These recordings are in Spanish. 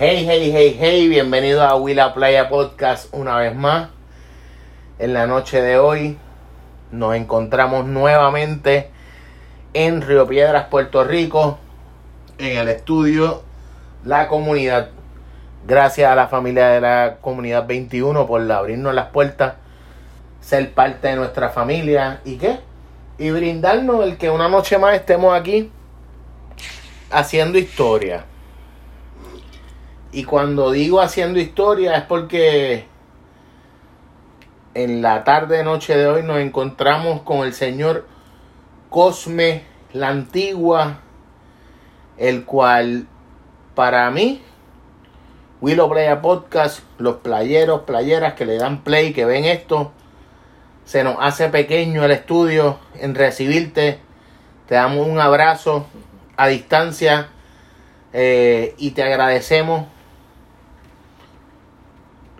Hey, hey, hey, hey, bienvenido a Willa Playa Podcast una vez más. En la noche de hoy nos encontramos nuevamente en Río Piedras, Puerto Rico, en el estudio La Comunidad. Gracias a la familia de la Comunidad 21 por abrirnos las puertas, ser parte de nuestra familia y qué? Y brindarnos el que una noche más estemos aquí haciendo historia. Y cuando digo haciendo historia es porque en la tarde noche de hoy nos encontramos con el señor Cosme la Antigua, el cual para mí, Willow Playa Podcast, los playeros, playeras que le dan play, que ven esto, se nos hace pequeño el estudio en recibirte. Te damos un abrazo a distancia eh, y te agradecemos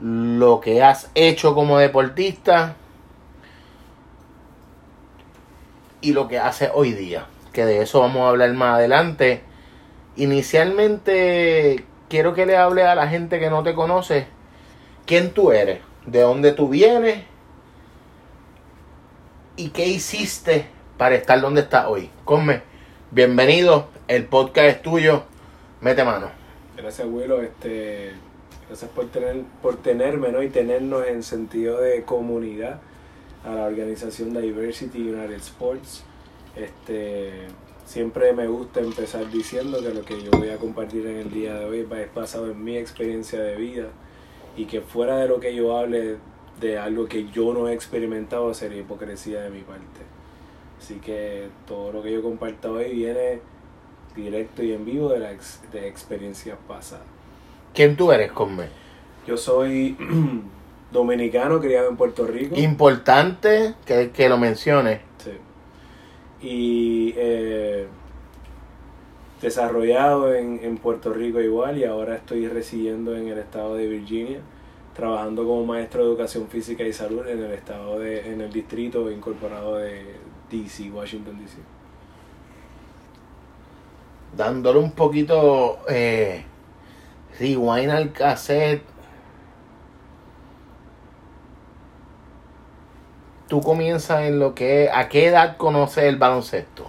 lo que has hecho como deportista y lo que haces hoy día, que de eso vamos a hablar más adelante. Inicialmente quiero que le hable a la gente que no te conoce quién tú eres, de dónde tú vienes y qué hiciste para estar donde estás hoy. Come, bienvenido, el podcast es tuyo, mete mano. Gracias, Willow. Este, gracias por, tener, por tenerme y tenernos en sentido de comunidad a la organización Diversity United Sports. Este, siempre me gusta empezar diciendo que lo que yo voy a compartir en el día de hoy es basado en mi experiencia de vida y que fuera de lo que yo hable de algo que yo no he experimentado sería hipocresía de mi parte. Así que todo lo que yo comparto hoy viene directo y en vivo de, la de experiencias pasadas. ¿Quién tú eres, Conme? Yo soy dominicano, criado en Puerto Rico. Importante que, que lo menciones. Sí. Y eh, desarrollado en, en Puerto Rico igual y ahora estoy residiendo en el estado de Virginia trabajando como maestro de educación física y salud en el estado de, en el distrito incorporado de DC, Washington DC. Dándole un poquito eh, rewind al cassette. Tú comienzas en lo que ¿a qué edad conoces el baloncesto?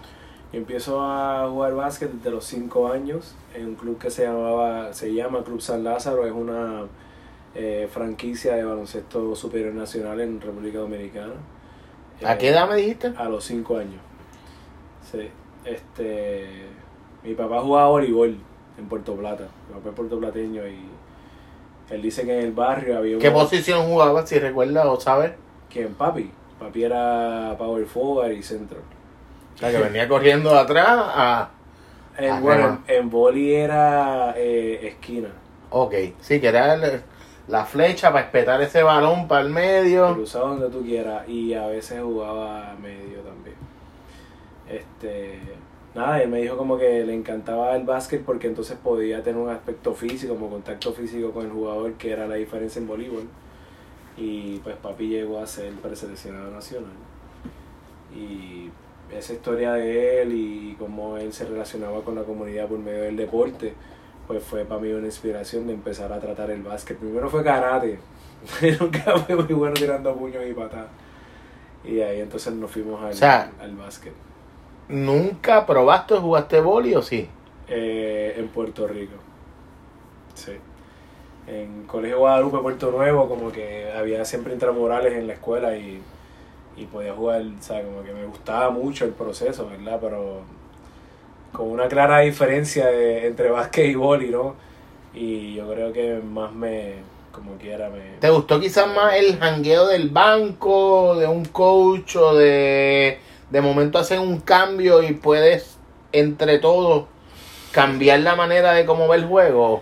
Empiezo a jugar básquet desde los 5 años en un club que se llamaba, se llama Club San Lázaro, es una eh, franquicia de baloncesto superior nacional en República Dominicana. ¿A qué edad me dijiste? A los 5 años. Sí. Este, mi papá jugaba voleibol en Puerto Plata. Papá es puertoplateño y él dice que en el barrio había... ¿Qué posición jugaba, si recuerdas o sabes? Que en papi. Papi era power forward y centro. O sea, que venía corriendo de atrás a... En, Ah, bueno, en, en boli era eh, esquina. Ok, sí, que era el- la flecha para espetar ese balón para el medio. Cruzado donde tú quieras y a veces jugaba medio también. Este, nada, él me dijo como que le encantaba el básquet porque entonces podía tener un aspecto físico, como contacto físico con el jugador, que era la diferencia en voleibol. Y pues papi llegó a ser preseleccionado nacional. Y esa historia de él y cómo él se relacionaba con la comunidad por medio del deporte, pues fue para mí una inspiración de empezar a tratar el básquet. Primero fue karate, nunca fue muy bueno tirando puños y patadas. Y ahí entonces nos fuimos al, O sea, al básquet. ¿Nunca probaste o jugaste boli o sí? Eh, en Puerto Rico. Sí. En Colegio Guadalupe, Puerto Nuevo, como que había siempre intramurales en la escuela y, y podía jugar, o sea, como que me gustaba mucho el proceso, ¿verdad? Pero con una clara diferencia de- entre básquet y boli, ¿no? Y yo creo que más me, como quiera, me... ¿Te gustó quizás más el jangueo del banco, de un coach o de de momento hacer un cambio y puedes entre todos cambiar la manera de cómo ve el juego?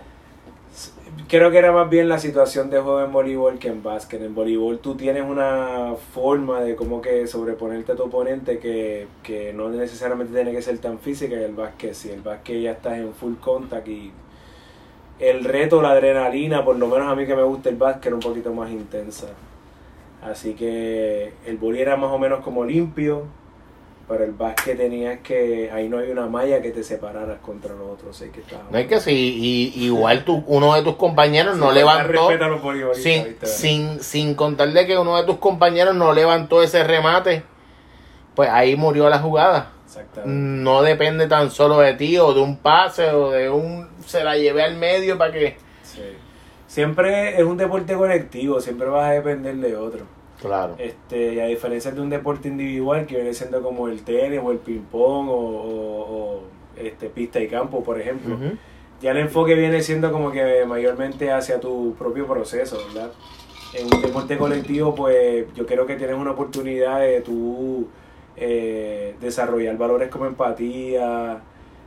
Creo que era más bien la situación de juego en voleibol que en básquet. En voleibol tú tienes una forma de como que sobreponerte a tu oponente que, que no necesariamente tiene que ser tan física y el básquet sí. El básquet ya estás en full contact y el reto, la adrenalina, por lo menos a mí que me gusta el básquet, era un poquito más intensa. Así que el boli era más o menos como limpio, Pero el básquet tenías que, ahí no hay una malla que te separaras contra los otros que. No es que sí, y, igual tú, uno de tus compañeros Sí, no falta levantó, sin, ¿viste? sin, sin contarle que uno de tus compañeros no levantó ese remate, pues ahí murió la jugada. Exactamente. No depende tan solo de ti o de un pase o de un se la llevé al medio para que... Sí. Siempre es un deporte colectivo, siempre vas a depender de otro. Claro. Este, y a diferencia de un deporte individual que viene siendo como el tenis o el ping-pong o, o- o, este, pista y campo, por ejemplo. Ya el enfoque viene siendo como que mayormente hacia tu propio proceso, ¿verdad? En un deporte colectivo, pues yo creo que tienes una oportunidad de tú eh, desarrollar valores como empatía,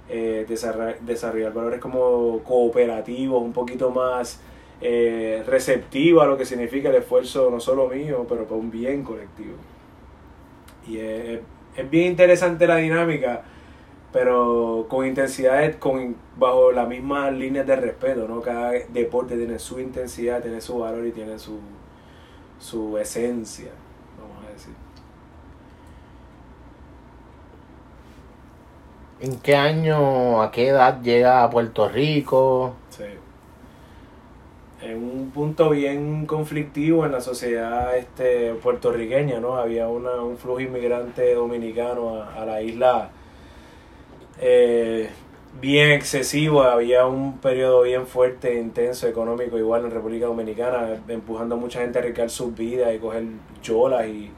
eh, desarra- desarrollar valores como cooperativos, un poquito más eh, receptivo a lo que significa el esfuerzo no solo mío, pero para un bien colectivo. Y es, es bien interesante la dinámica, pero con intensidades, con, bajo las mismas líneas de respeto, ¿no? Cada deporte tiene su intensidad, tiene su valor y tiene su, su esencia, vamos a decir. ¿En qué año, a qué edad llega a Puerto Rico? En un punto bien conflictivo en la sociedad este, puertorriqueña, ¿no? Había una, un flujo inmigrante dominicano a, a la isla eh, bien excesivo, había un periodo bien fuerte, intenso, económico, igual en República Dominicana, empujando a mucha gente a arriesgar sus vidas y coger cholas y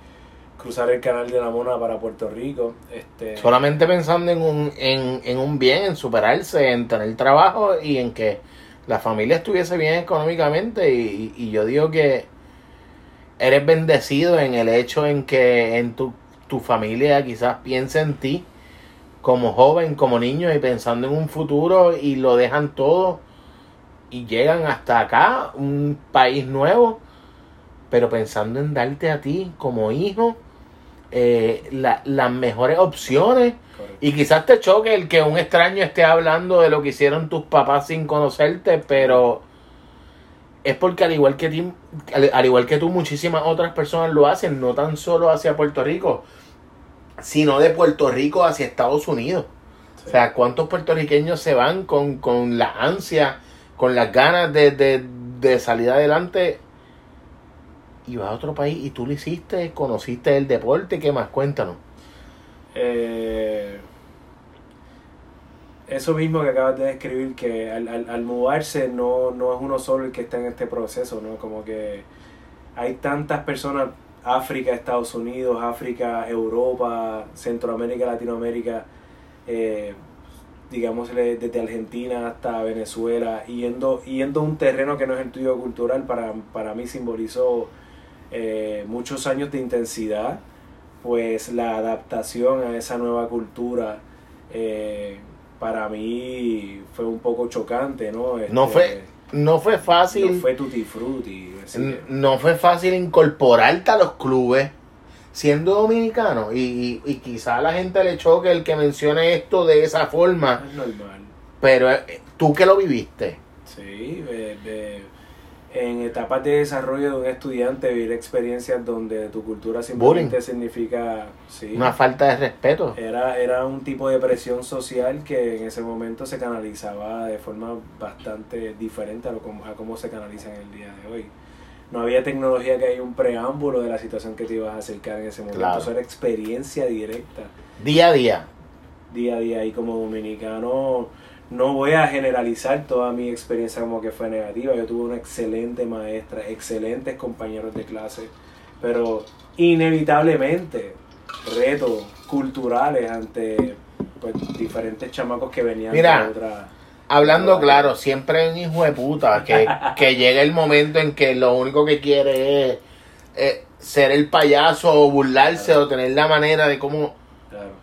cruzar el canal de la Mona para Puerto Rico. Este, Solamente pensando en un, en, en un bien, en superarse, en tener trabajo y en que la familia estuviese bien económicamente. Y, y yo digo que eres bendecido en el hecho en que en tu, tu familia quizás piense en ti como joven, como niño y pensando en un futuro y lo dejan todo y llegan hasta acá, un país nuevo, pero pensando en darte a ti como hijo eh, la- las mejores opciones. Y quizás te choque el que un extraño esté hablando de lo que hicieron tus papás sin conocerte, pero es porque al igual que al igual que tú, muchísimas otras personas lo hacen, no tan solo hacia Puerto Rico, sino de Puerto Rico hacia Estados Unidos. O sea, ¿cuántos puertorriqueños se van con, con la ansia, con las ganas de, de, de salir adelante y vas a otro país y tú lo hiciste, conociste el deporte, ¿qué más? Cuéntanos. Eh, eso mismo que acabas de describir, que al, al, al mudarse no, no es uno solo el que está en este proceso, ¿no? Como que hay tantas personas, África, Estados Unidos, África, Europa, Centroamérica, Latinoamérica, eh, digamos desde Argentina hasta Venezuela, yendo, yendo a un terreno que no es el tuyo cultural, para, para mí simbolizó eh, muchos años de intensidad, pues la adaptación a esa nueva cultura eh, para mí fue un poco chocante, ¿no? No Este, fue No fue fácil. no fue tutti frutti. que- no fue fácil incorporarte a los clubes siendo dominicano y, y, y quizá a la gente le choque el que mencione esto de esa forma, es normal. pero eh, tú que lo viviste. Sí, de- de- en etapas de desarrollo de un estudiante vivir experiencias donde tu cultura simplemente significa sí, Una falta de respeto. era, era un tipo de presión social que en ese momento se canalizaba de forma bastante diferente a, lo, como- a cómo se canaliza en el día de hoy. No había tecnología que hay un preámbulo de la situación que te ibas a acercar en ese momento. Claro. Eso era experiencia directa, Día a día. día a día. Y como dominicano, no voy a generalizar toda mi experiencia como que fue negativa. Yo tuve una excelente maestra, excelentes compañeros de clase, pero inevitablemente retos culturales ante pues, diferentes chamacos que venían Mira, de otra... Hablando claro, siempre hay un hijo de puta que, que llega el momento en que lo único que quiere es ser el payaso o burlarse o tener la manera de cómo... Claro.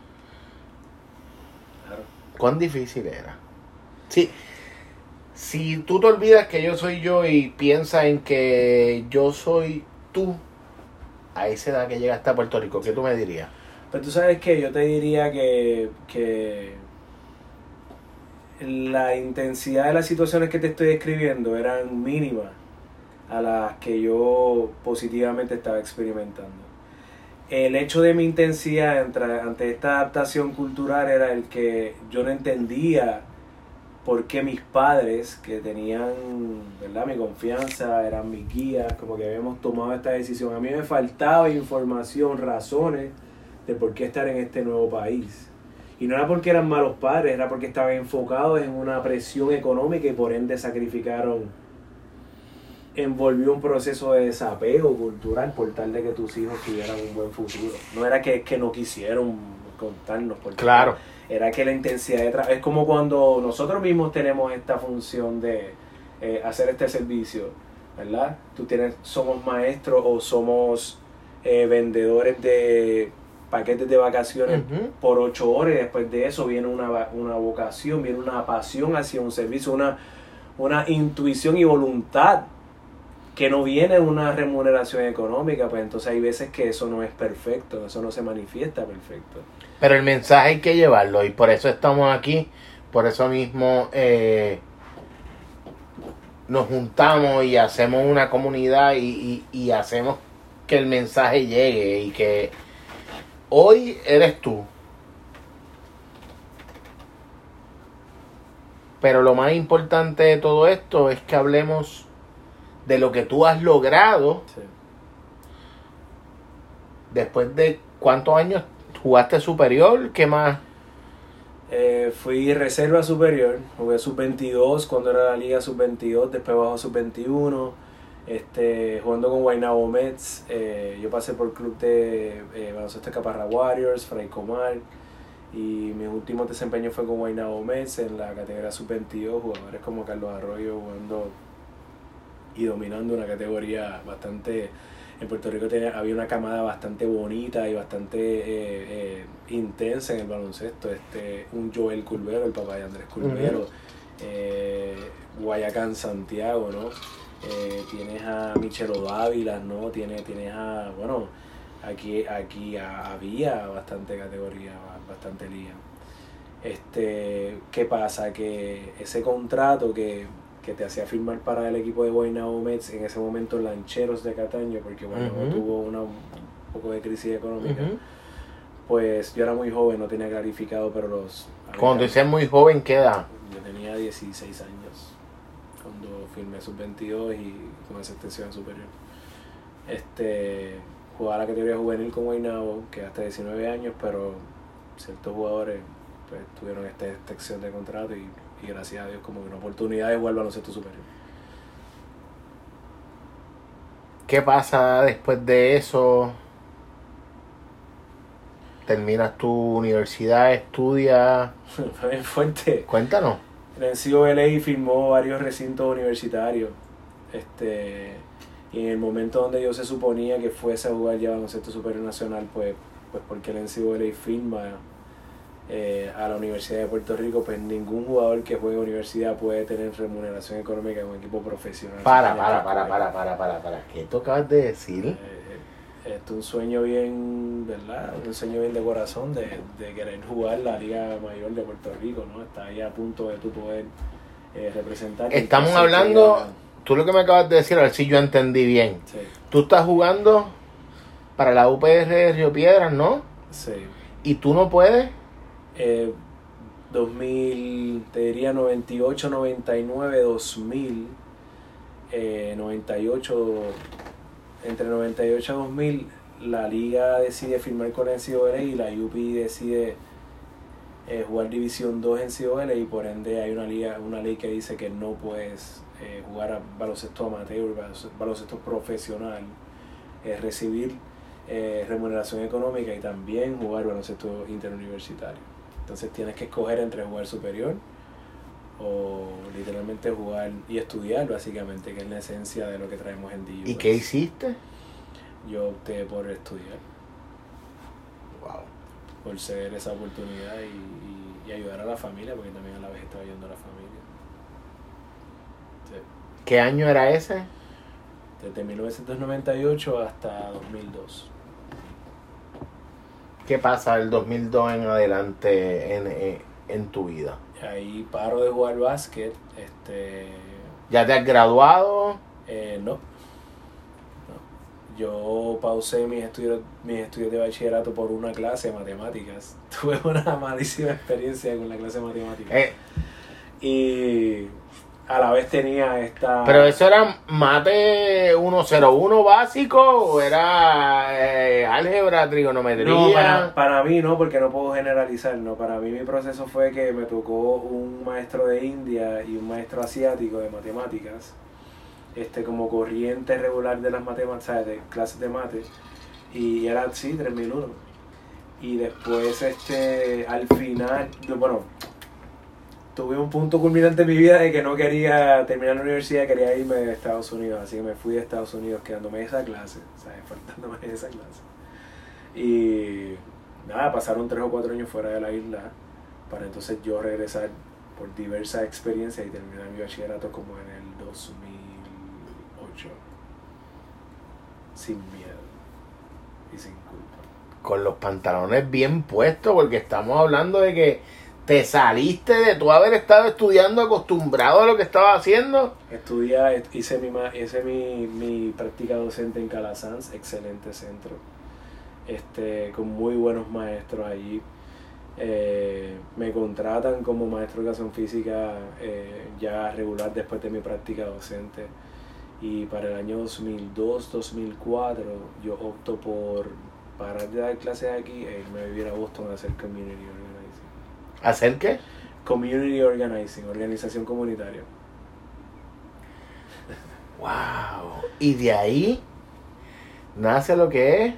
Claro. ¿Cuán difícil era? Sí. Si tú te olvidas que yo soy yo y piensas en que yo soy tú, a esa edad que llegaste a Puerto Rico, ¿qué tú me dirías? Pero tú sabes que yo te diría que, que la intensidad de las situaciones que te estoy describiendo eran mínimas a las que yo positivamente estaba experimentando. el hecho de mi intensidad ante esta adaptación cultural era el que yo no entendía por qué mis padres, que tenían ¿verdad? mi confianza, eran mis guías, como que habíamos tomado esta decisión. A mí me faltaba información, razones de por qué estar en este nuevo país. Y no era porque eran malos padres, era porque estaban enfocados en una presión económica y por ende sacrificaron envolvió un proceso de desapego cultural por tal de que tus hijos tuvieran un buen futuro. No era que, que no quisieron contarnos, porque Claro. Era que la intensidad de trabajo... Es como cuando nosotros mismos tenemos esta función de eh, hacer este servicio, ¿verdad? Tú tienes, somos maestros o somos eh, vendedores de paquetes de vacaciones por ocho horas y después de eso viene una, una vocación, viene una pasión hacia un servicio, una, una intuición y voluntad que no viene una remuneración económica, pues entonces hay veces que eso no es perfecto, eso no se manifiesta perfecto. Pero el mensaje hay que llevarlo y por eso estamos aquí, por eso mismo eh, nos juntamos y hacemos una comunidad y, y- y hacemos que el mensaje llegue y que hoy eres tú. Pero lo más importante de todo esto es que hablemos de lo que tú has logrado Sí. después de cuántos años jugaste superior, ¿qué más? Eh, fui reserva superior, jugué sub-22 cuando era la liga sub-22, después bajo sub-21, este, jugando con Guaynabo Mets, eh, yo pasé por club de eh, baloncesto Caparra Warriors, Fray Comar, y mi último desempeño fue con Guaynabo Mets en la categoría sub-22, jugadores como Carlos Arroyo jugando y dominando una categoría bastante en Puerto Rico tenía, había una camada bastante bonita y bastante eh, eh, intensa en el baloncesto. Este, un Joel Culvero, el papá de Andrés Culvero, eh, Guayacán Santiago, ¿no? Tienes a Michelo Dávila, ¿no? Tienes, tienes a, bueno, aquí, aquí a- había bastante categoría, bastante liga. Este, ¿Qué pasa? Que ese contrato que, que te hacía firmar para el equipo de Guaynabo Mets, en ese momento Lancheros de Cataño, porque Guaynabo Ujú. tuvo una, un poco de crisis económica, Ujú. pues yo era muy joven, no tenía clarificado, pero los... Cuando dices muy joven, ¿qué edad? Yo tenía 16 años cuando firmé sub-22 y comencé extensión superior. Este, jugaba la categoría juvenil con Guaynabo, que hasta 19 años, pero ciertos jugadores pues tuvieron esta extensión de contrato y, y gracias a Dios como que una oportunidad de jugar al baloncesto superior. ¿Qué pasa después de eso? Terminas tu universidad, estudias. Fue bien fuerte. Cuéntanos. El NCOLA firmó varios recintos universitarios. Este, y en el momento donde yo se suponía que fuese a jugar ya baloncesto superior nacional, pues, pues porque el NCOLA firma eh, a la Universidad de Puerto Rico, pues ningún jugador que juegue universidad puede tener remuneración económica en un equipo profesional. Para, para, para, para, para, para, para. ¿Qué tú acabas de decir? Eh, esto es un sueño bien, ¿verdad? Un sueño bien de corazón de, de querer jugar la Liga Mayor de Puerto Rico, ¿no? Está ahí a punto de tu poder eh, representar. Estamos hablando, que- tú lo que me acabas de decir, a ver si yo entendí bien. Sí, Tú estás jugando para la UPR de Río Piedras, ¿no? sí. Y tú no puedes. Eh, 2000, te diría 98, 99, 2000, eh, 98, entre 98 a 2000, la liga decide firmar con NCOL y la UPI decide eh, jugar División 2 en NCOL y por ende hay una, liga, una ley que dice que no puedes eh, jugar a baloncesto amateur, baloncesto- profesional, eh, recibir eh, remuneración económica y también jugar baloncesto interuniversitario. Entonces tienes que escoger entre jugar superior o literalmente jugar y estudiar básicamente, que es la esencia de lo que traemos en DU. ¿Y qué hiciste? Yo opté por estudiar, Wow. por ceder esa oportunidad y, y- y ayudar a la familia, porque también a la vez estaba ayudando a la familia. Sí. ¿Qué año era ese? Desde 1998 hasta 2002. ¿Qué pasa del 2002 en adelante en, en, en tu vida? Ahí paro de jugar básquet, este, ¿Ya te has graduado? Eh, no. No. yo pausé mis estudios, mis estudios de bachillerato por una clase de matemáticas. Tuve una malísima experiencia con la clase de matemáticas. Eh, Y a la vez tenía esta... pero eso era mate 101 básico o era eh, álgebra, trigonometría. No, para, para mí no, porque no puedo generalizar, no. Para mí mi proceso fue que me tocó un maestro de India y un maestro asiático de matemáticas, este como corriente regular de las matemáticas, ¿sabes? de clases de mate, y era sí, 3001. Y después, este, al final, bueno, tuve un punto culminante en mi vida de que no quería terminar la universidad, quería irme de Estados Unidos, así que me fui de Estados Unidos quedándome esa clase, ¿sabes? Faltándome esa clase. Y nada, pasaron tres o cuatro años fuera de la isla para entonces yo regresar por diversas experiencias y terminar mi bachillerato como en el 2008. Sin miedo y sin culpa. Con los pantalones bien puestos, porque estamos hablando de que te saliste de tú haber estado estudiando acostumbrado a lo que estabas haciendo. Estudié, hice mi, hice mi, mi práctica docente en Calasanz, excelente centro, este, con muy buenos maestros allí. Eh, me contratan como maestro de educación física eh, ya regular después de mi práctica docente. Y para el año 2002-2004 yo opto por parar de dar clases aquí e irme a vivir a Boston a hacer community. ¿Hacer qué? Community organizing, organización comunitaria. Wow. Y de ahí nace lo que es.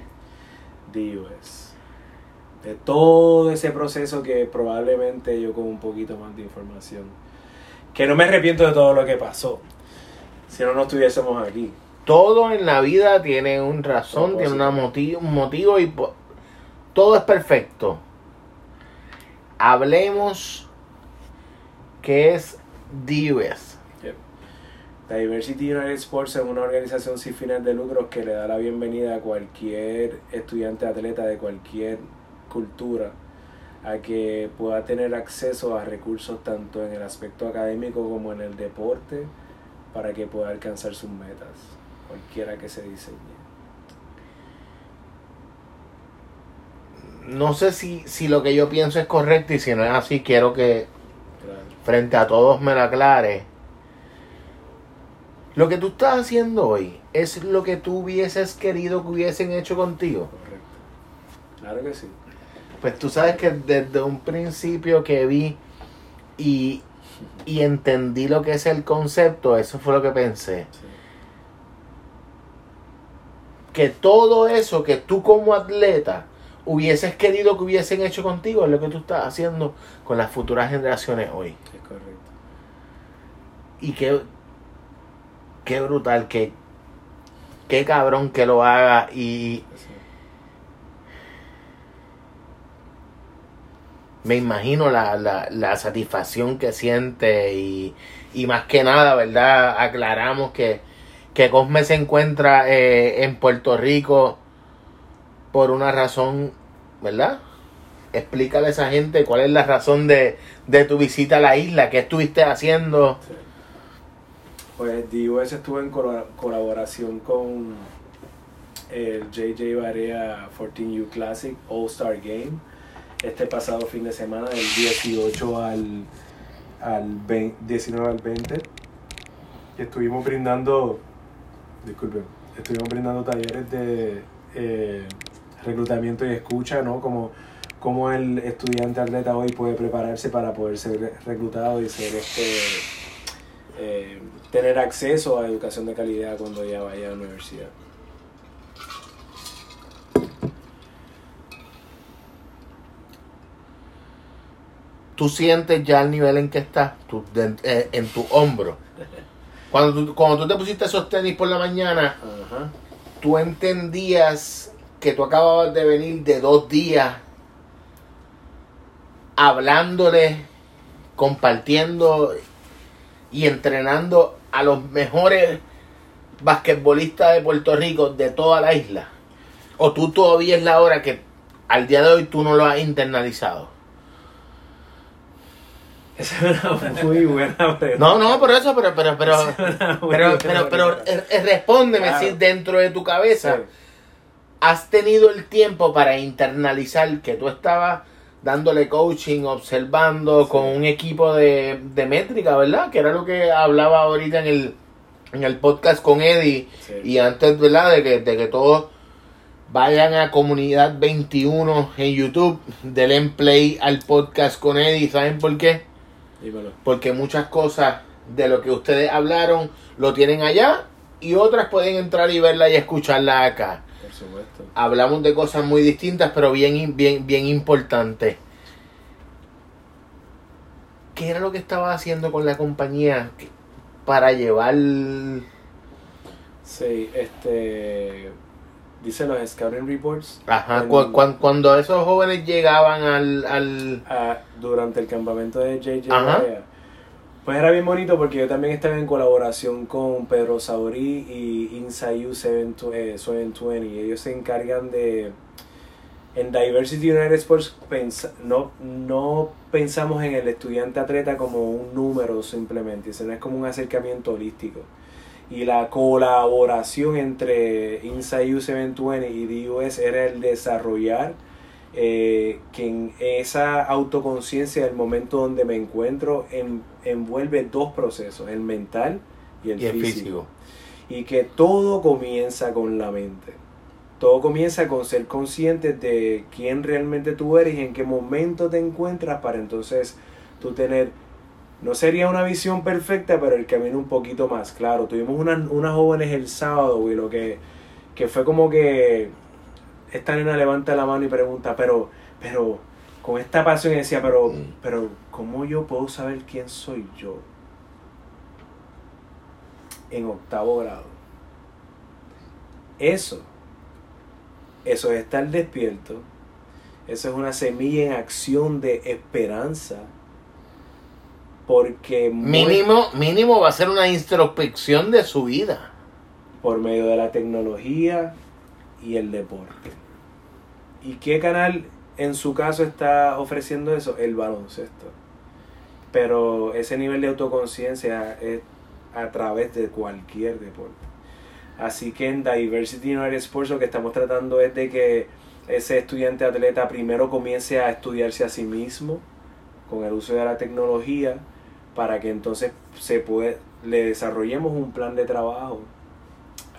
DUS. De todo ese proceso que probablemente yo con un poquito más de información. Que no me arrepiento de todo lo que pasó. Si no, no estuviésemos aquí. Todo en la vida tiene un razón, Propósito. tiene una un motivo y todo es perfecto. Hablemos qué es DUS. Diversity United Sports es una organización sin fines de lucro que le da la bienvenida a cualquier estudiante atleta de cualquier cultura a que pueda tener acceso a recursos tanto en el aspecto académico como en el deporte para que pueda alcanzar sus metas, cualquiera que se diseñe. No sé si, si lo que yo pienso es correcto y si no es así, quiero que frente a todos me lo aclare. Lo que tú estás haciendo hoy es lo que tú hubieses querido que hubiesen hecho contigo. Correcto. Claro que sí. Pues tú sabes que desde un principio que vi y, y entendí lo que es el concepto, eso fue lo que pensé. sí. Que todo eso que tú como atleta hubieses querido que hubiesen hecho contigo es lo que tú estás haciendo con las futuras generaciones hoy. Es correcto. Y qué, qué brutal, qué, qué cabrón que lo haga y me imagino la, la, la satisfacción que siente y, y más que nada, ¿verdad? Aclaramos que, que Cosme se encuentra eh, en Puerto Rico por una razón, ¿verdad? Explícale a esa gente cuál es la razón de, de tu visita a la isla, qué estuviste haciendo. Sí. Pues DUS estuvo en colaboración con el JJ Barea 14U Classic All Star Game este pasado fin de semana del 18 al, al 20 19 al 20 y estuvimos brindando disculpen estuvimos brindando talleres de eh, reclutamiento y escucha no como como el estudiante atleta hoy puede prepararse para poder ser re- reclutado y ser este eh, tener acceso a educación de calidad cuando ya vaya a la universidad. Tú sientes ya el nivel en que estás, tú- de- eh, en tu hombro. Cuando tú, cuando tú te pusiste esos tenis por la mañana, tú entendías que tú acababas de venir de dos días hablándole, compartiendo y entrenando a los mejores basquetbolistas de Puerto Rico de toda la isla. O tú todavía es la hora que al día de hoy tú no lo has internalizado. Esa es una muy buena pregunta. No, no, por eso, pero, pero, pero, pero, pero, pero, eh, eh, respóndeme Claro. si dentro de tu cabeza Sí. Has tenido el tiempo para internalizar que tú estabas dándole coaching, observando con un equipo de, de métrica, ¿verdad? Que era lo que hablaba ahorita en el, en el podcast con Eddie Sí. y antes, ¿verdad? De que, de que todos vayan a Comunidad 21 en YouTube, denle play al podcast con Eddie, ¿saben por qué? Dímelo. Porque muchas cosas de lo que ustedes hablaron lo tienen allá y otras pueden entrar y verla y escucharla acá. Supuesto. Hablamos de cosas muy distintas, pero bien, bien, bien importantes. ¿Qué era lo que estaba haciendo con la compañía para llevar Sí, este. Dice los Scouting Reports. Ajá, en- cu- cuan- cuando esos jóvenes llegaban al, al durante el campamento de JJ Pues era bien bonito porque yo también estaba en colaboración con Pedro Saurí y 720, eh, 720. y Ellos se encargan de. En Diversity United Sports no, no pensamos en el estudiante atleta como un número simplemente, sino es como un acercamiento holístico. Y la colaboración entre Inside U720 y DUS era el desarrollar eh, que en esa autoconciencia del momento donde me encuentro en- envuelve dos procesos, el mental y el, y el físico. físico. Y que todo comienza con la mente. Todo comienza con ser consciente de quién realmente tú eres y en qué momento te encuentras para entonces tú tener, no sería una visión perfecta, pero el camino un poquito más claro. Tuvimos unas, unas jóvenes el sábado, y lo que, que fue como que esta nena levanta la mano y pregunta, pero, pero, con esta pasión y decía, pero, Mm. pero, ¿cómo yo puedo saber quién soy yo? En octavo grado. Eso, eso es estar despierto, eso es una semilla en acción de esperanza, porque Mínimo, mínimo va a ser una introspección de su vida. por medio de la tecnología y el deporte. ¿Y qué canal en su caso está ofreciendo eso? El baloncesto. Pero ese nivel de autoconciencia es a través de cualquier deporte. Así que en Diversity United Sports lo que estamos tratando es de que ese estudiante atleta primero comience a estudiarse a sí mismo con el uso de la tecnología para que entonces se puede, le desarrollemos un plan de trabajo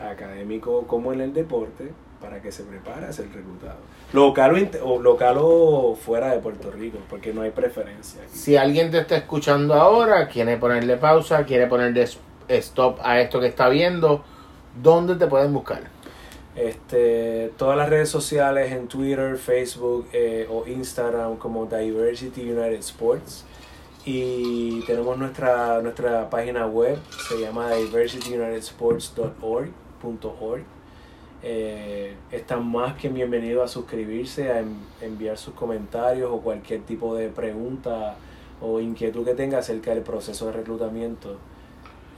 académico como en el deporte para que se prepare a ser reclutado. Local o, local o fuera de Puerto Rico, porque no hay preferencia. aquí. Si alguien te está escuchando ahora, quiere ponerle pausa, quiere ponerle stop a esto que está viendo, ¿dónde te pueden buscar? Este, todas las redes sociales en Twitter, Facebook eh, o Instagram como Diversity United Sports. Y tenemos nuestra, nuestra página web, se llama diversityunitedsports.org. Eh, están más que bienvenidos a suscribirse, a en- enviar sus comentarios o cualquier tipo de pregunta o inquietud que tenga acerca del proceso de reclutamiento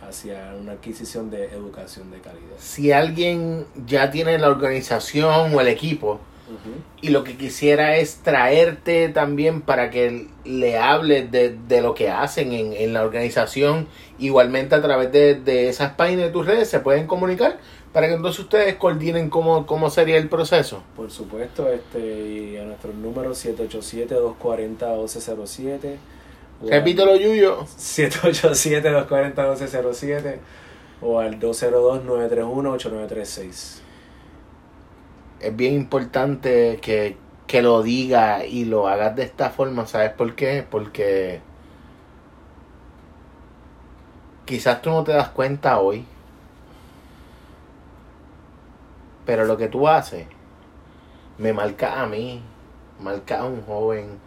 hacia una adquisición de educación de calidad. Si alguien ya tiene la organización o el equipo Ujú. y lo que quisiera es traerte también para que le hables de, de lo que hacen en, en la organización, igualmente a través de, de esas páginas de tus redes se pueden comunicar para que entonces ustedes coordinen cómo, cómo sería el proceso. Por supuesto, este, y a nuestro número 787-240-1207. o al- Repítelo, Yuyo. 787-240-1207 o al 202-931-8936. es bien importante que, que lo diga y lo hagas de esta forma, ¿sabes por qué? Porque quizás tú no te das cuenta hoy, pero lo que tú haces me marca a mí, marca a un joven,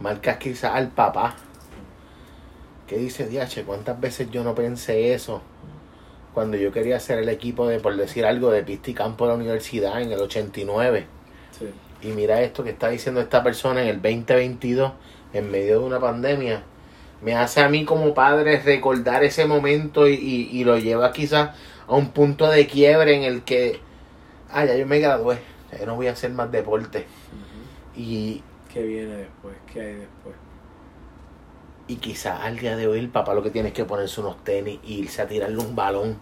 marca quizás al papá, que dice, diache, ¿cuántas veces yo no pensé eso? Cuando yo quería hacer el equipo de, por decir algo, de pista y campo de la universidad en el 89. Sí. Y mira esto que está diciendo esta persona en el 2022, en medio de una pandemia. Me hace a mí como padre recordar ese momento y, y- y lo lleva quizás a un punto de quiebre en el que, ah, ya yo me gradué, ya no voy a hacer más deporte. Y, ¿Qué viene después? ¿Qué hay después? y quizás al día de hoy el papá lo que tiene es que ponerse unos tenis e irse a tirarle un balón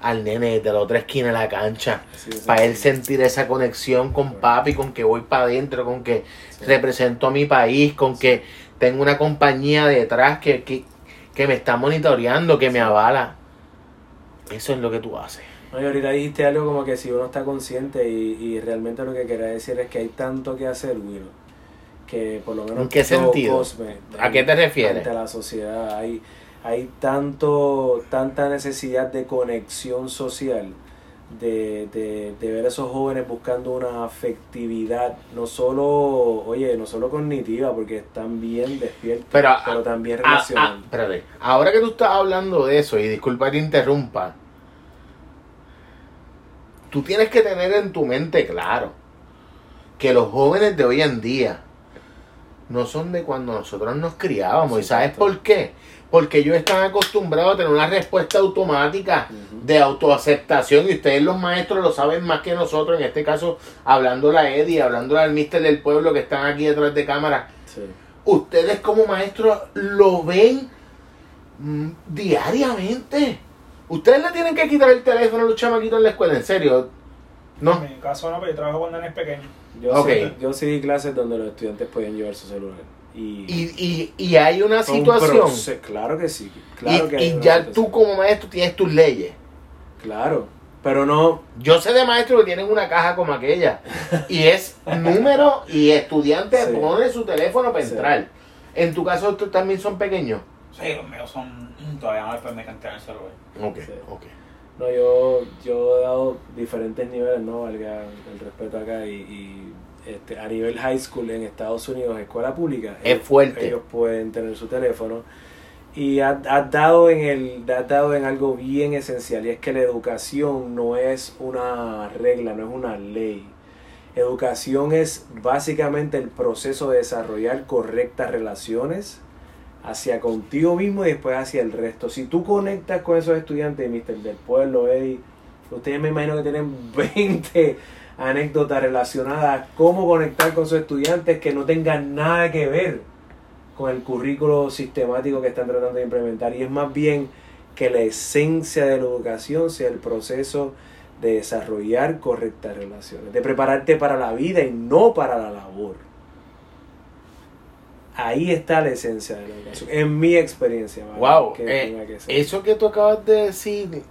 al nene de la otra esquina de la cancha. Para él sentir esa conexión con papi, con que voy para adentro, con que represento a mi país, con que tengo una compañía detrás que, que, que me está monitoreando, que me avala. Eso es lo que tú haces. No, y ahorita dijiste algo como que si uno está consciente y, y realmente lo que quería decir es que hay tanto que hacer, Will, que por lo menos ¿En qué sentido? Cosme, ¿A qué te refieres? Ante la sociedad hay, hay tanto, tanta necesidad de conexión social, de, de, de ver a esos jóvenes buscando una afectividad, no solo, oye, no solo cognitiva, porque están bien despiertos, Pero, pero también Ah, ah, relacional. espérate. Ahora que tú estás hablando de eso, y disculpa que te interrumpa, tú tienes que tener en tu mente claro que los jóvenes de hoy en día no son de cuando nosotros nos criábamos. ¿Y sabes Exacto. por qué? Porque ellos están acostumbrados a tener una respuesta automática de autoaceptación y ustedes los maestros lo saben más que nosotros, en este caso hablando a Eddie, hablando al mister del pueblo que están aquí detrás de cámara Sí. ustedes como maestros lo ven mm, diariamente. Ustedes le tienen que quitar el teléfono a los chamaquitos en la escuela, en serio. No. En mi caso no, pero yo trabajo con nenes pequeños. Yo, Ok. sí, yo sí di clases donde los estudiantes podían llevar su celular. Y, Y, y, y hay una un situación. Claro que sí. Claro y que hay y ya situación. tú como maestro tienes tus leyes. Claro. Pero no. Yo sé de maestros que tienen una caja como aquella. Y es número y estudiante Sí. pone su teléfono para Sí. entrar. En tu caso, ¿tú también son pequeños? Sí, los míos son. Todavía no les permiten tener el celular. Ok, Sí. ok. No, yo, yo he dado diferentes niveles, ¿no? Valga el respeto acá. Y, y, este, a nivel high school en Estados Unidos, escuela pública. Es ellos- fuerte. Ellos pueden tener su teléfono. Y has has dado, en el, has dado en algo bien esencial. Y es que la educación no es una regla, no es una ley. Educación es básicamente el proceso de desarrollar correctas relaciones hacia contigo mismo y después hacia el resto. Si tú conectas con esos estudiantes, Mister del Pueblo, Eddie, ustedes me imagino que tienen 20 anécdotas relacionadas a cómo conectar con sus estudiantes que no tengan nada que ver con el currículo sistemático que están tratando de implementar. Y es más bien que la esencia de la educación sea el proceso de desarrollar correctas relaciones, de prepararte para la vida y no para la labor. Ahí está la esencia de la educación, en mi experiencia. ¿vale? Wow, Que eh, que eso que tú acabas de decir,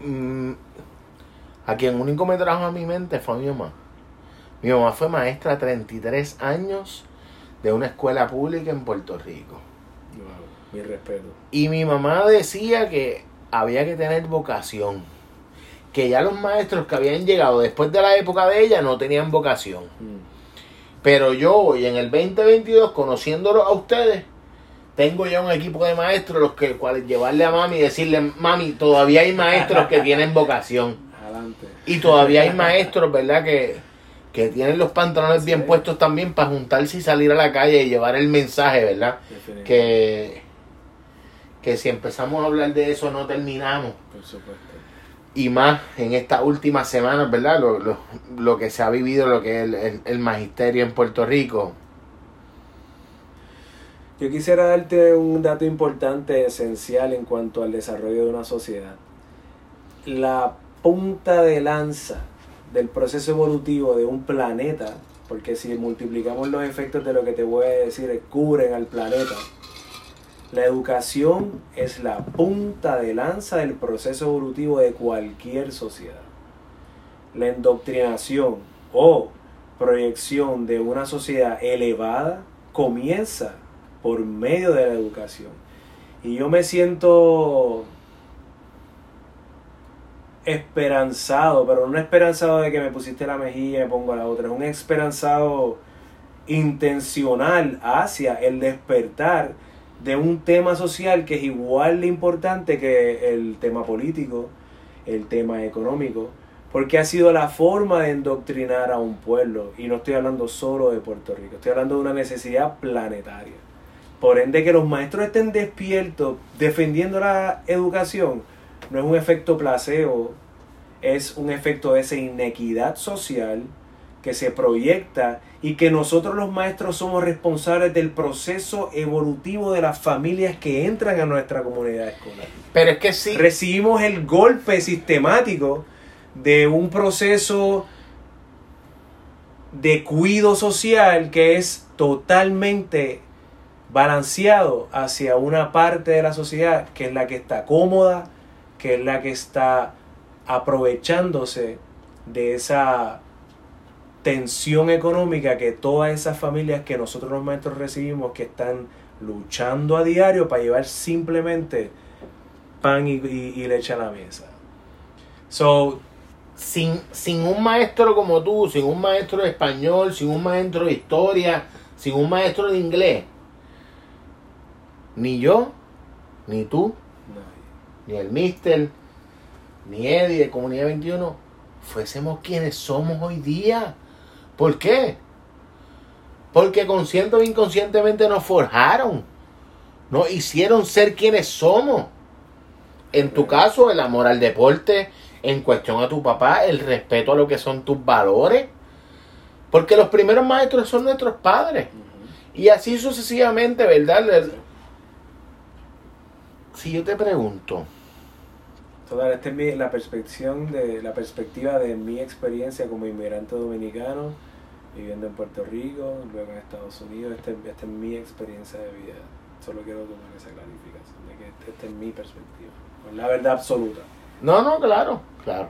mm, a quien único me trajo a mi mente fue mi mamá. Mi mamá fue maestra 33 años de una escuela pública en Puerto Rico. Wow, mi respeto. Y mi mamá decía que había que tener vocación. Que ya los maestros que habían llegado después de la época de ella no tenían vocación. Mm. Pero yo hoy en el 2022, conociéndolo a ustedes, tengo ya un equipo de maestros los que cuales llevarle a mami y decirle, mami, todavía hay maestros que tienen vocación. Adelante. Y todavía hay maestros, ¿verdad? Que, que tienen los pantalones bien puestos también para juntarse y salir a la calle y llevar el mensaje, ¿verdad? Que, que si empezamos a hablar de eso no terminamos. Por supuesto. Y más en estas últimas semanas, ¿verdad? Lo, lo, lo que se ha vivido, lo que es el, el- el magisterio en Puerto Rico. Yo quisiera darte un dato importante, esencial en cuanto al desarrollo de una sociedad. La punta de lanza del proceso evolutivo de un planeta, porque si multiplicamos los efectos de lo que te voy a decir, cubren al planeta. La educación es la punta de lanza del proceso evolutivo de cualquier sociedad. La indoctrinación o proyección de una sociedad elevada comienza por medio de la educación. Y yo me siento esperanzado, pero no esperanzado de que me pusiste la mejilla y me pongo la otra, es un esperanzado intencional hacia el despertar de un tema social que es igual de importante que el tema político, el tema económico, porque ha sido la forma de endoctrinar a un pueblo, y no estoy hablando solo de Puerto Rico, estoy hablando de una necesidad planetaria. Por ende, que los maestros estén despiertos defendiendo la educación no es un efecto placebo, es un efecto de esa inequidad social que se proyecta y que nosotros los maestros somos responsables del proceso evolutivo de las familias que entran a nuestra comunidad escolar. Pero es que sí. Recibimos el golpe sistemático de un proceso de cuido social que es totalmente balanceado hacia una parte de la sociedad que es la que está cómoda, que es la que está aprovechándose de esa tensión económica que todas esas familias que nosotros los maestros recibimos que están luchando a diario para llevar simplemente pan y, y- y leche a la mesa. So, sin, sin un maestro como tú, sin un maestro de español, sin un maestro de historia, sin un maestro de inglés, ni yo, ni tú, ni el mister, ni Eddie de Comunidad 21, fuésemos quienes somos hoy día. ¿Por qué? Porque consciente o inconscientemente nos forjaron, nos hicieron ser quienes somos. En tu caso, el amor al deporte, en cuestión a tu papá, el respeto a lo que son tus valores. Porque los primeros maestros son nuestros padres. Y así sucesivamente, ¿verdad? Si yo te pregunto, Total, esta es la perspectiva de mi experiencia como inmigrante dominicano viviendo en Puerto Rico, luego en Estados Unidos. Esta, es mi experiencia de vida. Solo quiero tomar esa clarificación de que esta, es mi perspectiva. Es la verdad absoluta. no, no, claro, claro.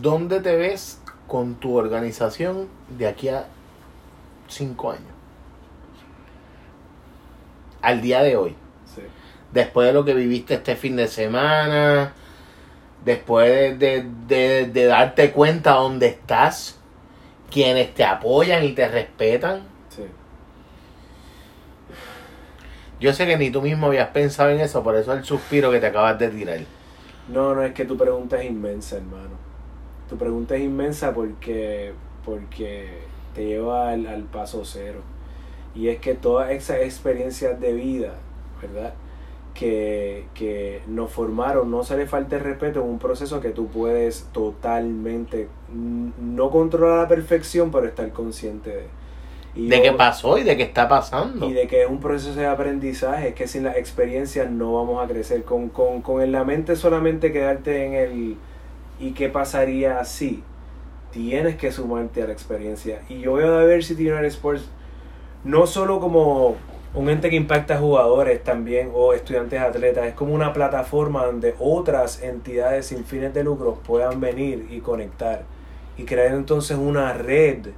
¿Dónde te ves con tu organización de aquí a cinco años? Al día de hoy. Sí. después de lo que viviste este fin de semana, después de, de- de- de darte cuenta dónde estás, quienes te apoyan y te respetan. Sí. Yo sé que ni tú mismo habías pensado en eso, por eso el suspiro que te acabas de tirar. No, no, es que tu pregunta es inmensa, hermano. Tu pregunta es inmensa porque, porque te lleva al, al paso cero. Y es que todas esas experiencias de vida, ¿verdad? Que, que nos formaron, no se le falta el respeto en un proceso que tú puedes totalmente, no controlar a la perfección, pero estar consciente de. Y De qué pasó y de qué está pasando. y de que es un proceso de aprendizaje, que sin las experiencias no vamos a crecer. Con, con, con en la mente solamente quedarte en el ¿y qué pasaría si? Tienes que sumarte a la experiencia. Y yo veo a Diversity United Sports no solo como un ente que impacta a jugadores también o estudiantes atletas, es como una plataforma donde otras entidades sin fines de lucro puedan venir y conectar y crear entonces una red,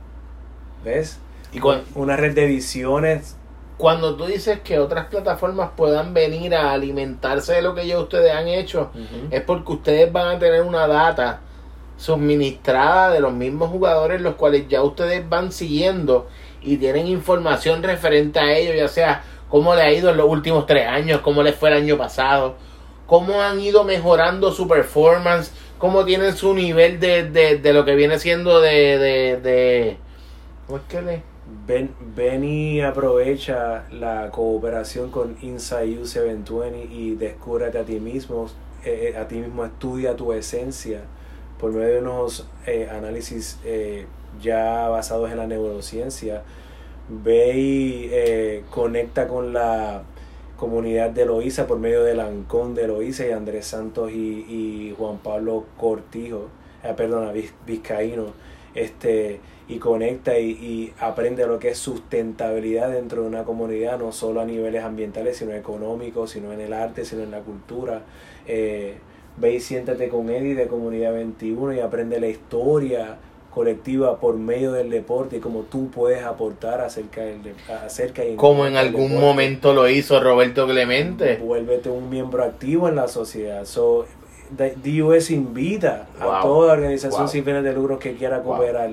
¿ves? Y cuan- una red de visiones. cuando tú dices que otras plataformas puedan venir a alimentarse de lo que ya ustedes han hecho, es porque ustedes van a tener una data suministrada de los mismos jugadores los cuales ya ustedes van siguiendo y tienen información referente a ellos, ya sea cómo le ha ido en los últimos tres años, cómo les fue el año pasado, cómo han ido mejorando su performance, cómo tienen su nivel de, de, de lo que viene siendo de... de, de ¿Cómo es que le...? Ven, ven y aprovecha la cooperación con Inside You 720 y descúbrete a ti mismo, eh, a ti mismo estudia tu esencia por medio de unos eh, análisis eh, ya basados en la neurociencia. Ve y eh, conecta con la comunidad de Loíza por medio del Ancón de Loíza y Andrés Santos y, y Juan Pablo Cortijo, eh, perdona, Viz- Vizcaíno, este, y conecta y, y aprende lo que es sustentabilidad dentro de una comunidad, no solo a niveles ambientales, sino económicos, sino en el arte, sino en la cultura. Eh, ve y siéntate con Eddie de Comunidad 21 y aprende la historia colectiva por medio del deporte y cómo tú puedes aportar acerca del de- acerca y Como en algún deporte. momento lo hizo Roberto Clemente. Vuélvete un miembro activo en la sociedad. So, DUS invita Wow. a toda organización Wow. sin fines de lucro que quiera Wow. cooperar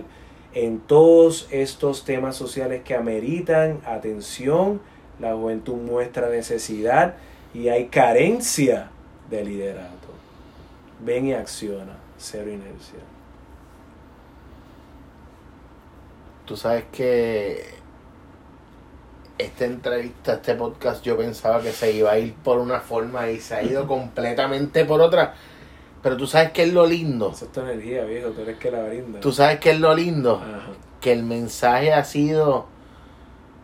en todos estos temas sociales que ameritan atención. La juventud muestra necesidad y hay carencia de liderato. Ven y acciona, cero inercia. Tú sabes que esta entrevista, este podcast, yo pensaba que se iba a ir por una forma y se ha ido completamente por otra. Pero tú sabes que es lo lindo. Eso es tu energía, viejo, tú eres que la brinda. Tú sabes que es lo lindo. Ajá. Que el mensaje ha sido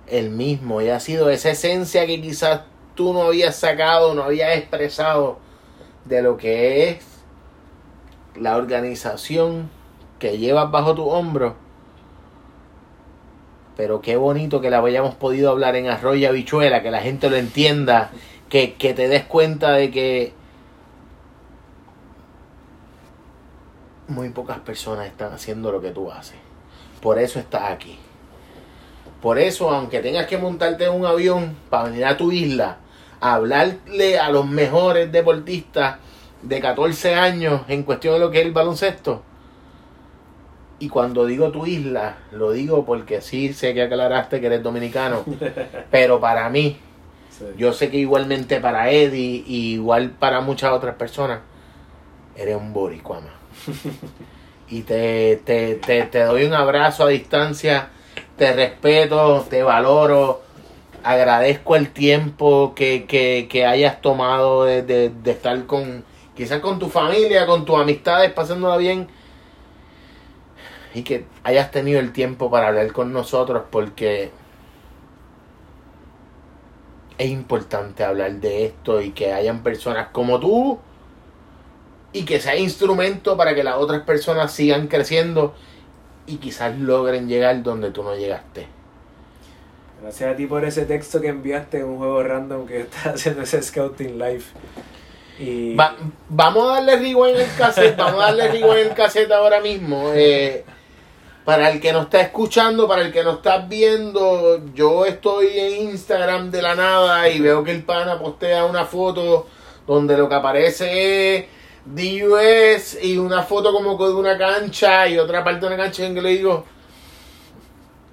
el mismo y ha sido esa esencia que quizás tú no habías sacado, no habías expresado de lo que es la organización que llevas bajo tu hombro. Pero qué bonito que la hayamos podido hablar en Arroyo Habichuela, que la gente lo entienda, que, que te des cuenta de que muy pocas personas están haciendo lo que tú haces. Por eso estás aquí. Por eso, aunque tengas que montarte en un avión para venir a tu isla, a hablarle a los mejores deportistas de 14 años en cuestión de lo que es el baloncesto. Y cuando digo tu isla, lo digo porque sí sé que aclaraste que eres dominicano. pero para mí, Sí. yo sé que igualmente para Eddie y igual para muchas otras personas, eres un boricuama. y te, te, te, te doy un abrazo a distancia, te respeto, te valoro, agradezco el tiempo que, que, que hayas tomado de, de, de estar con, quizás con tu familia, con tus amistades, pasándola bien. Y que hayas tenido el tiempo para hablar con nosotros porque es importante hablar de esto y que hayan personas como tú y que sea instrumento para que las otras personas sigan creciendo y quizás logren llegar donde tú no llegaste. Gracias a ti por ese texto que enviaste en un juego random que estaba haciendo ese Scouting Live. Y Va- vamos a darle rewind en el cassette, vamos a darle rewind en el cassette ahora mismo. Eh, para el que no está escuchando, para el que no está viendo, yo estoy en Instagram de la nada y veo que el pana postea una foto donde lo que aparece es DUS y una foto como de una cancha y otra parte de una cancha en que le digo.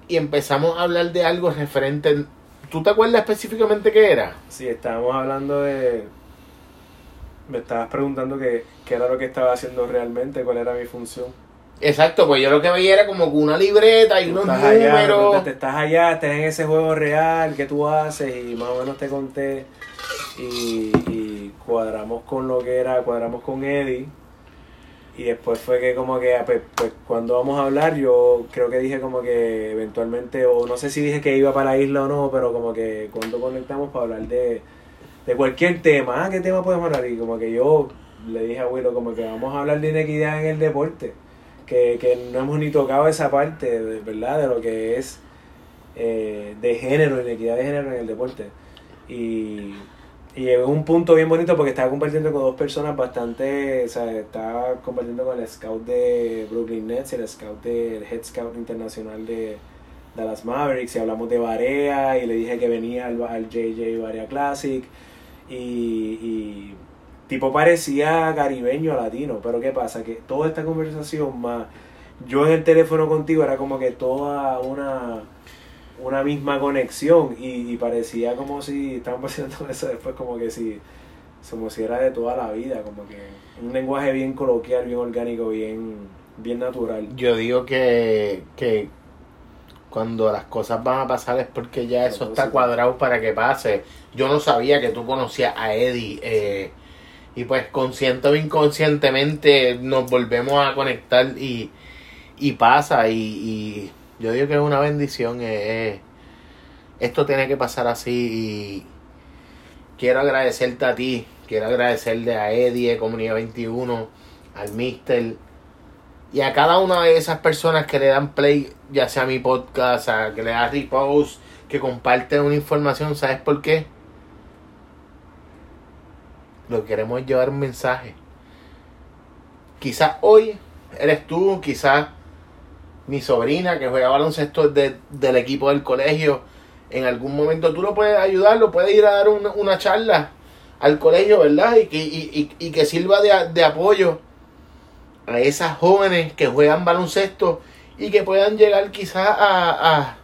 Y empezamos a hablar de algo referente. ¿Tú te acuerdas específicamente qué era? sí, estábamos hablando de... Me estabas preguntando qué era lo que estaba haciendo realmente, cuál era mi función. Exacto, pues yo lo que veía era como que una libreta y Tú unos estás allá, números. te estás allá, estás en ese juego real, ¿qué tú haces? Y más o menos te conté y, y cuadramos con lo que era, cuadramos con Eddie. Y después fue que como que, ah, pues, pues, cuando vamos a hablar, yo creo que dije como que eventualmente, o no sé si dije que iba para la isla o no, pero como que cuando conectamos para hablar de, de cualquier tema, ah, ¿qué tema podemos hablar? Y como que yo le dije a Willow como que vamos a hablar de inequidad en el deporte que, que no hemos ni tocado esa parte, de, ¿verdad? De lo que es eh, de género, inequidad de género en el deporte. Y, y a un punto bien bonito porque estaba compartiendo con dos personas bastante, o sea, estaba compartiendo con el scout de Brooklyn Nets y el scout del head scout internacional de Dallas Mavericks y hablamos de Barea y le dije que venía al, al JJ Barea Classic y, y tipo parecía caribeño latino, pero ¿qué pasa? Que toda esta conversación más yo en el teléfono contigo era como que toda una una misma conexión y, y parecía como si estábamos haciendo eso después como que si como si era de toda la vida, como que un lenguaje bien coloquial, bien orgánico, bien bien natural. Yo digo que, que cuando las cosas van a pasar es porque ya eso está cuadrado para que pase. Yo no sabía que tú conocías a Eddie. eh, y pues consciente o inconscientemente nos volvemos a conectar y, y pasa. Y, y yo digo que es una bendición. eh, esto tiene que pasar así. Y quiero agradecerte a ti. Quiero agradecerle a Eddie Comunidad 21, al Mister y a cada una de esas personas que le dan play, ya sea mi podcast, a que le da repost, que comparten una información, ¿sabes por qué? Lo que queremos llevar un mensaje. Quizás hoy eres tú, quizás mi sobrina que juega baloncesto de- del equipo del colegio. En algún momento tú lo puedes ayudar, lo puedes ir a dar una, una charla al colegio, ¿verdad? Y que, y, y- y que sirva de, de apoyo a esas jóvenes que juegan baloncesto y que puedan llegar quizás a, a,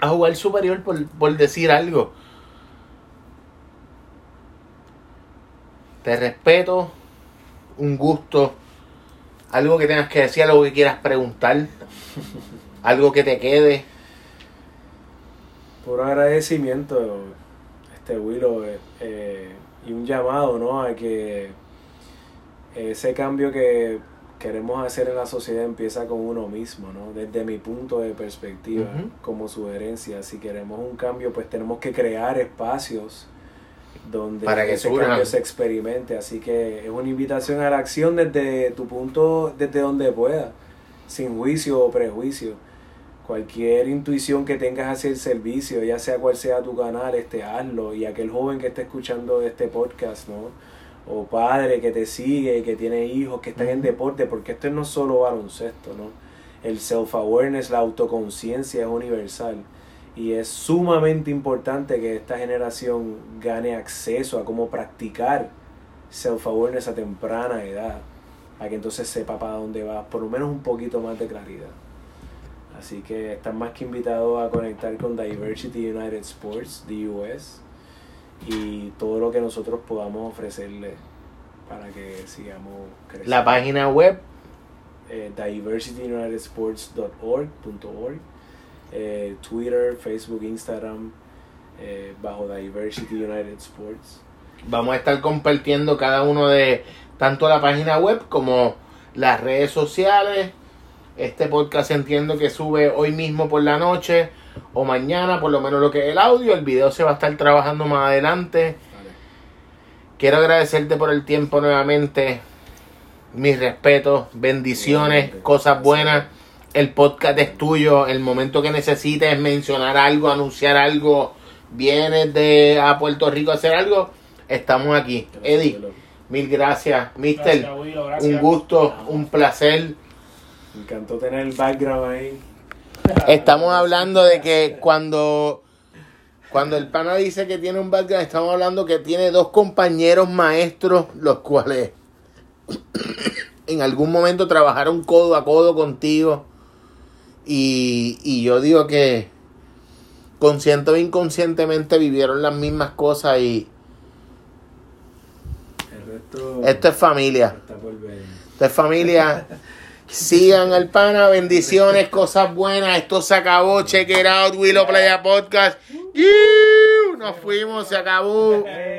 a jugar superior por, por decir algo. Te respeto, un gusto, algo que tengas que decir, algo que quieras preguntar, algo que te quede. Puro agradecimiento, este Willow, eh, eh, y un llamado, ¿no? A que ese cambio que queremos hacer en la sociedad empieza con uno mismo, ¿no? Desde mi punto de perspectiva, Ujú. como sugerencia, si queremos un cambio, pues tenemos que crear espacios donde Para que ese cambio se experimente. Así que es una invitación a la acción desde tu punto, desde donde pueda, sin juicio o prejuicio. Cualquier intuición que tengas hacia el servicio, ya sea cual sea tu canal, este, hazlo. Y aquel joven que esté escuchando este podcast, ¿no? O padre que te sigue, que tiene hijos, que están en deporte, porque esto no es solo baloncesto, ¿no? El self-awareness, la autoconciencia es universal. Y es sumamente importante que esta generación gane acceso a cómo practicar self-awareness a temprana edad, para que entonces sepa para dónde va, por lo menos un poquito más de claridad. Así que están más que invitados a conectar con Diversity United Sports, DUS, y todo lo que nosotros podamos ofrecerle para que sigamos creciendo. La página web, eh, diversityunitedsports.org, eh, Twitter, Facebook, Instagram, eh, bajo Diversity United Sports. vamos a estar compartiendo cada uno de tanto la página web como las redes sociales. Este podcast entiendo que sube hoy mismo por la noche o mañana, por lo menos lo que es el audio. El video se va a estar trabajando más adelante. Vale. Quiero agradecerte por el tiempo nuevamente. Mis respetos, bendiciones, cosas buenas. El podcast es tuyo. El momento que necesites mencionar algo, anunciar algo, vienes de a Puerto Rico a hacer algo, estamos aquí. Eddie, mil gracias. Mister, Gracias, Willow, gracias. un gusto, un placer. Me encantó tener el background ahí. Estamos hablando de que cuando, cuando el pana dice que tiene un background, estamos hablando que tiene dos compañeros maestros, los cuales en algún momento trabajaron codo a codo contigo. Y, y yo digo que consciente o inconscientemente vivieron las mismas cosas y El resto esto es familia. está por ver. Esto es familia. Sigan al pana, bendiciones, cosas buenas. Esto se acabó. Check it out, Willow Playa Podcast. ¡Yiu! Nos fuimos, se acabó.